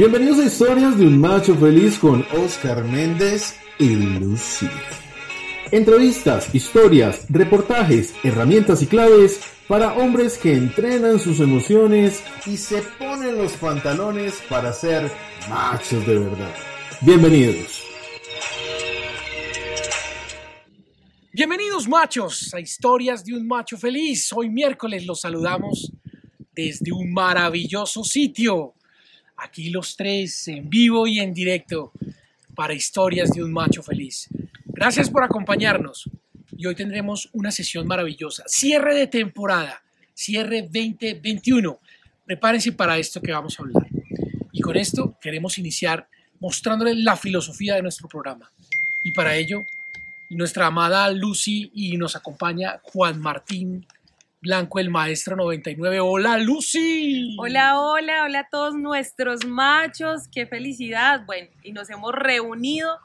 Bienvenidos a Historias de un Macho Feliz con Oscar Méndez y Lucy. Entrevistas, historias, reportajes, herramientas y claves para hombres que entrenan sus emociones y se ponen los pantalones para ser machos de verdad. Bienvenidos. Bienvenidos machos a Historias de un Macho Feliz. Hoy miércoles los saludamos desde un maravilloso sitio aquí los tres en vivo y en directo para historias de un macho feliz. Gracias por acompañarnos y hoy tendremos una sesión maravillosa. Cierre de temporada, cierre 2021. Prepárense para esto que vamos a hablar. Y con esto queremos iniciar mostrándoles la filosofía de nuestro programa. Y para ello, nuestra amada Lucy y nos acompaña Juan Martín Blanco, el maestro 99. Hola, Lucy. Hola, hola, hola a todos nuestros machos. Qué felicidad. Bueno, y nos hemos reunido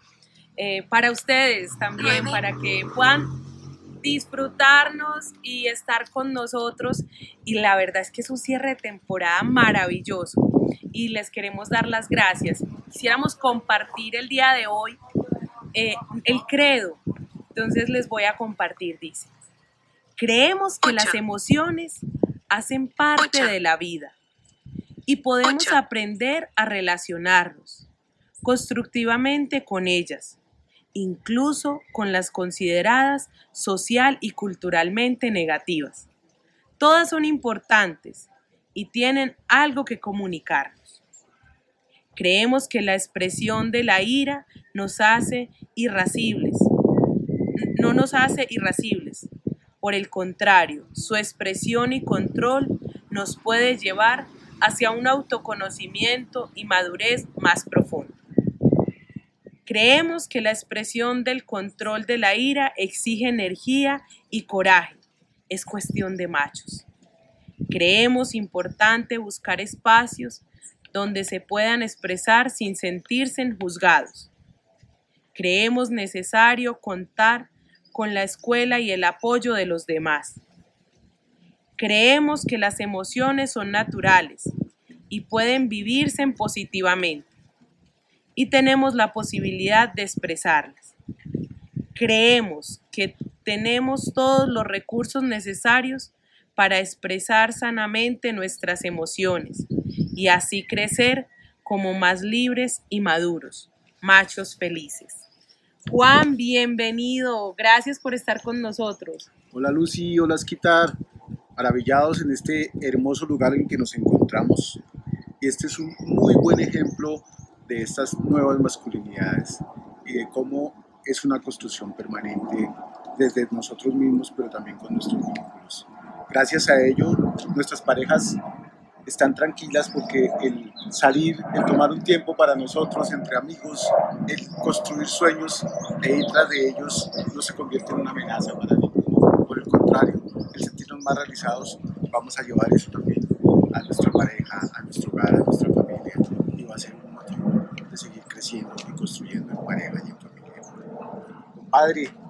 eh, para ustedes también, para que puedan disfrutarnos y estar con nosotros. Y la verdad es que es un cierre de temporada maravilloso y les queremos dar las gracias. Quisiéramos compartir el día de hoy eh, el credo. Entonces les voy a compartir, dice. Creemos que las emociones hacen parte de la vida y podemos aprender a relacionarnos constructivamente con ellas, incluso con las consideradas social y culturalmente negativas. Todas son importantes y tienen algo que comunicarnos. Creemos que la expresión de la ira nos hace irascibles, no nos hace irascibles, por el contrario, su expresión y control nos puede llevar hacia un autoconocimiento y madurez más profundo. Creemos que la expresión del control de la ira exige energía y coraje. Es cuestión de machos. Creemos importante buscar espacios donde se puedan expresar sin sentirse juzgados. Creemos necesario contar con la escuela y el apoyo de los demás. Creemos que las emociones son naturales y pueden vivirse positivamente y tenemos la posibilidad de expresarlas. Creemos que tenemos todos los recursos necesarios para expresar sanamente nuestras emociones y así crecer como más libres y maduros, machos felices. Juan, bienvenido. Gracias por estar con nosotros. Hola Lucy, hola Esquitar. Maravillados en este hermoso lugar en que nos encontramos. Este es un muy buen ejemplo de estas nuevas masculinidades y de cómo es una construcción permanente desde nosotros mismos, pero también con nuestros vínculos. Gracias a ello, nuestras parejas están tranquilas porque el salir, el tomar un tiempo para nosotros entre amigos, el construir sueños e ir tras de ellos no se convierte en una amenaza para ninguno. Por el contrario, el sentirnos más realizados, vamos a llevar eso también a nuestra pareja, a nuestro hogar, a nuestra familia y va a ser un motivo de seguir creciendo y construyendo en pareja y en familia. Padre,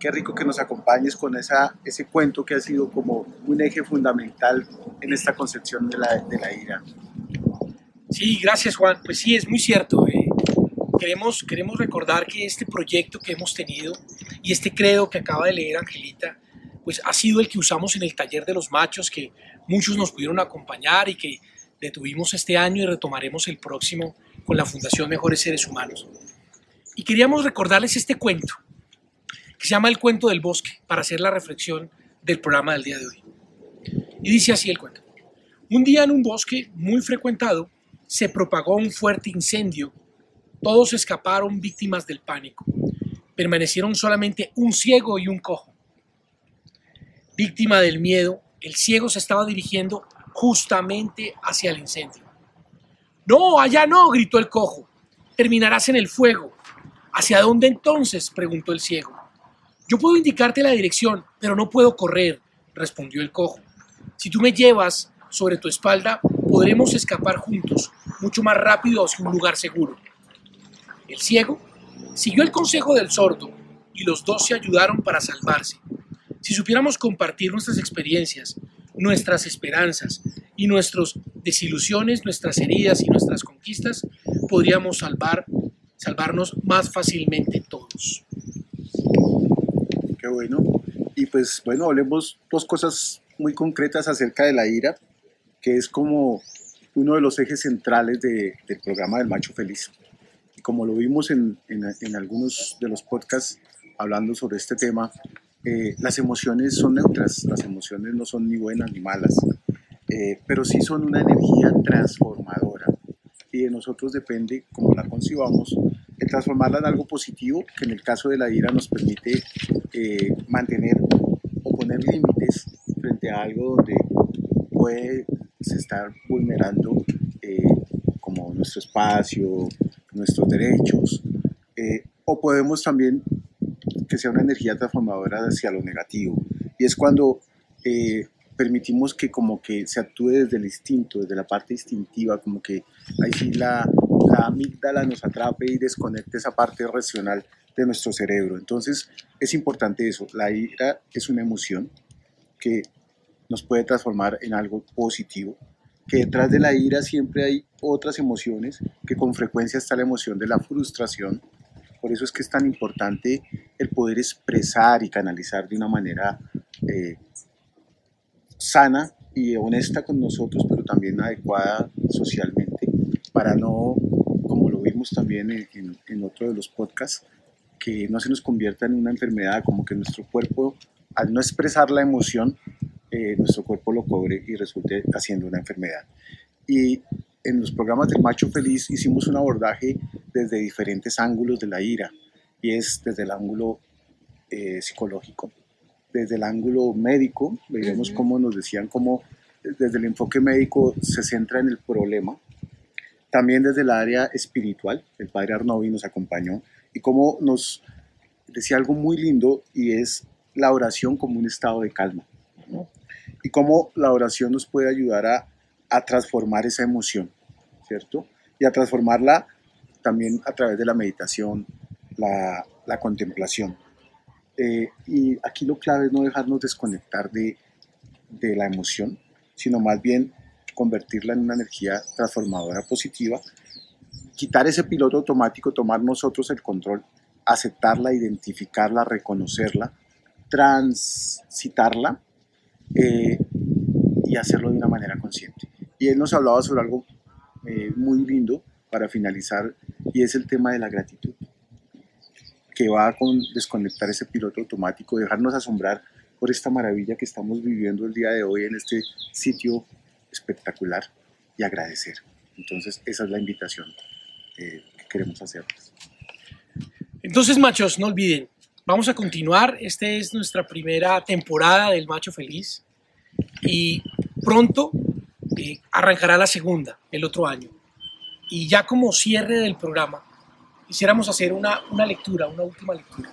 qué rico que nos acompañes con ese cuento que ha sido como un eje fundamental en esta concepción de la, de la ira. Sí, gracias Juan. Pues sí, es muy cierto. Eh. Queremos, queremos recordar que este proyecto que hemos tenido y este credo que acaba de leer Angelita, pues ha sido el que usamos en el taller de los machos, que muchos nos pudieron acompañar y que detuvimos este año y retomaremos el próximo con la Fundación Mejores Seres Humanos. Y queríamos recordarles este cuento, que se llama El cuento del bosque, para hacer la reflexión del programa del día de hoy. Y dice así el cuento. Un día en un bosque muy frecuentado se propagó un fuerte incendio. Todos escaparon víctimas del pánico. Permanecieron solamente un ciego y un cojo. Víctima del miedo, el ciego se estaba dirigiendo justamente hacia el incendio. No, allá no, gritó el cojo. Terminarás en el fuego. ¿Hacia dónde entonces? preguntó el ciego. Yo puedo indicarte la dirección, pero no puedo correr, respondió el cojo. Si tú me llevas sobre tu espalda, podremos escapar juntos, mucho más rápido hacia un lugar seguro. El ciego siguió el consejo del sordo y los dos se ayudaron para salvarse. Si supiéramos compartir nuestras experiencias, nuestras esperanzas y nuestros desilusiones, nuestras heridas y nuestras conquistas, podríamos salvar, salvarnos más fácilmente todos. Qué bueno. Y pues bueno, hablemos dos cosas muy concretas acerca de la ira, que es como uno de los ejes centrales de, del programa del Macho Feliz. Y como lo vimos en, en, en algunos de los podcasts hablando sobre este tema, eh, las emociones son neutras, las emociones no son ni buenas ni malas, eh, pero sí son una energía transformadora y de nosotros depende cómo la concibamos, transformarla en algo positivo, que en el caso de la ira nos permite eh, mantener o poner límites frente a algo donde puede se estar vulnerando como nuestro espacio, nuestros derechos, o podemos también que sea una energía transformadora hacia lo negativo. Y es cuando eh, permitimos que como que se actúe desde el instinto, desde la parte instintiva, como que ahí sí la, la amígdala nos atrape y desconecte esa parte racional de nuestro cerebro. Entonces es importante eso, la ira es una emoción que nos puede transformar en algo positivo, que detrás de la ira siempre hay otras emociones, que con frecuencia está la emoción de la frustración, por eso es que es tan importante el poder expresar y canalizar de una manera eh, sana y honesta con nosotros, pero también adecuada socialmente, para no, como lo vimos también en, otro de los podcasts, que no se nos convierta en una enfermedad, como que nuestro cuerpo, al no expresar la emoción, eh, nuestro cuerpo lo cobre y resulte haciendo una enfermedad. Y en los programas del Macho Feliz hicimos un abordaje desde diferentes ángulos de la ira, y es desde el ángulo eh, psicológico, desde el ángulo médico, veíamos cómo nos decían cómo desde el enfoque médico se centra en el problema, también desde el área espiritual, el padre Arnovi nos acompañó, y cómo nos decía algo muy lindo, y es la oración como un estado de calma, y cómo la oración nos puede ayudar a transformar esa emoción, ¿cierto? Y a transformarla también a través de la meditación, la, contemplación. Eh, y aquí lo clave es no dejarnos desconectar de, de la emoción, sino más bien convertirla en una energía transformadora positiva, quitar ese piloto automático, tomar nosotros el control, aceptarla, identificarla, reconocerla, transitarla eh, y hacerlo de una manera consciente. Y él nos hablaba sobre algo eh, muy lindo para finalizar y es el tema de la gratitud, que va a desconectar ese piloto automático, dejarnos asombrar por esta maravilla que estamos viviendo el día de hoy en este sitio espectacular y agradecer. Entonces esa es la invitación eh, que queremos hacerles. Entonces machos, no olviden, vamos a continuar, esta es nuestra primera temporada del Macho Feliz y pronto eh, arrancará la segunda el otro año. Y ya como cierre del programa, quisiéramos hacer una, una lectura, una última lectura,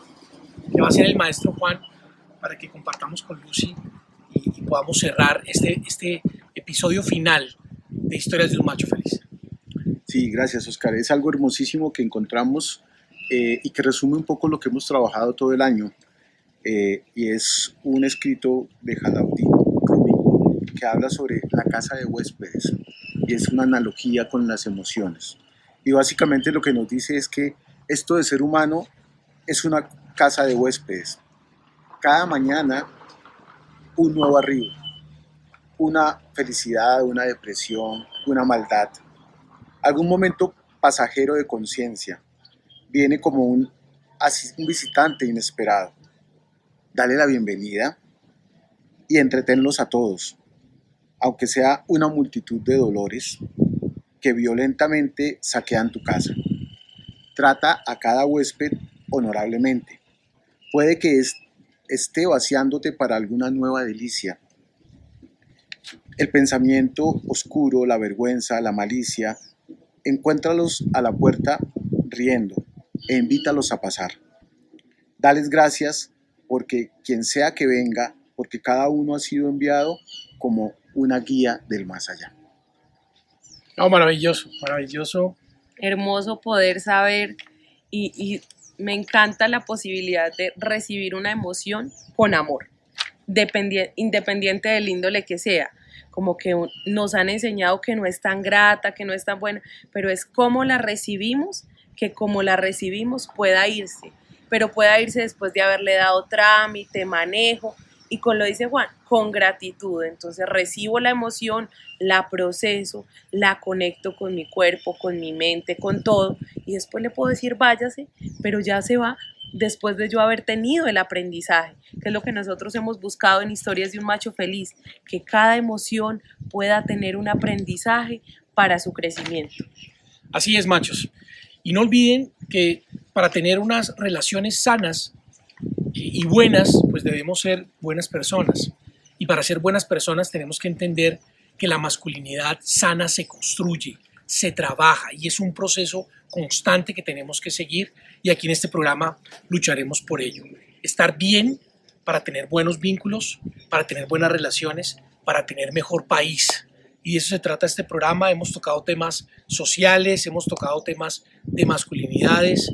que va a ser el maestro Juan, para que compartamos con Lucy y, podamos cerrar este, este episodio final de Historias de un Macho Feliz. Sí, gracias Oscar. Es algo hermosísimo que encontramos eh, y que resume un poco lo que hemos trabajado todo el año. Eh, y es un escrito de Jalaudí que habla sobre la casa de huéspedes y es una analogía con las emociones. Y básicamente lo que nos dice es que esto de ser humano es una casa de huéspedes. Cada mañana un nuevo arribo, una felicidad, una depresión, una maldad, algún momento pasajero de conciencia. Viene como un, un visitante inesperado. Dale la bienvenida y entretenlos a todos aunque sea una multitud de dolores que violentamente saquean tu casa. Trata a cada huésped honorablemente. Puede que esté vaciándote para alguna nueva delicia. El pensamiento oscuro, la vergüenza, la malicia, encuéntralos a la puerta riendo e invítalos a pasar. Dales gracias porque quien sea que venga, porque cada uno ha sido enviado como una guía del más allá. No, maravilloso, maravilloso. Hermoso poder saber y, me encanta la posibilidad de recibir una emoción con amor, independiente del índole que sea como que nos han enseñado que no es tan grata, que no es tan buena, pero es cómo la recibimos, que como la recibimos pueda irse, pero pueda irse después de haberle dado trámite, manejo, y con lo dice Juan, con gratitud. Entonces recibo la emoción, la proceso, la conecto con mi cuerpo, con mi mente, con todo, y después le puedo decir váyase, pero ya se va después de yo haber tenido el aprendizaje, que es lo que nosotros hemos buscado en Historias de un Macho Feliz, que cada emoción pueda tener un aprendizaje para su crecimiento. Así es, machos. Y no olviden que para tener unas relaciones sanas y buenas, pues debemos ser buenas personas. Y para ser buenas personas tenemos que entender que la masculinidad sana se construye, se trabaja y es un proceso constante que tenemos que seguir y aquí en este programa lucharemos por ello. Estar bien para tener buenos vínculos, para tener buenas relaciones, para tener mejor país. Y de eso se trata este programa. Hemos tocado temas sociales, hemos tocado temas de masculinidades,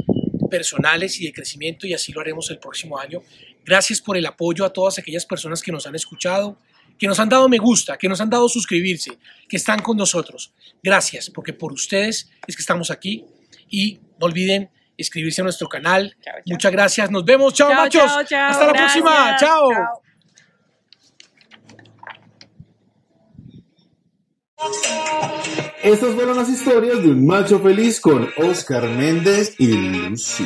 personales y de crecimiento y así lo haremos el próximo año. Gracias por el apoyo a todas aquellas personas que nos han escuchado, que nos han dado me gusta, que nos han dado suscribirse, que están con nosotros. Gracias, porque por ustedes es que estamos aquí y no olviden inscribirse a nuestro canal. Muchas gracias, nos vemos, chao, machos. Hasta la próxima, chao. Estas fueron las historias de un macho feliz con Oscar Méndez y Lucy.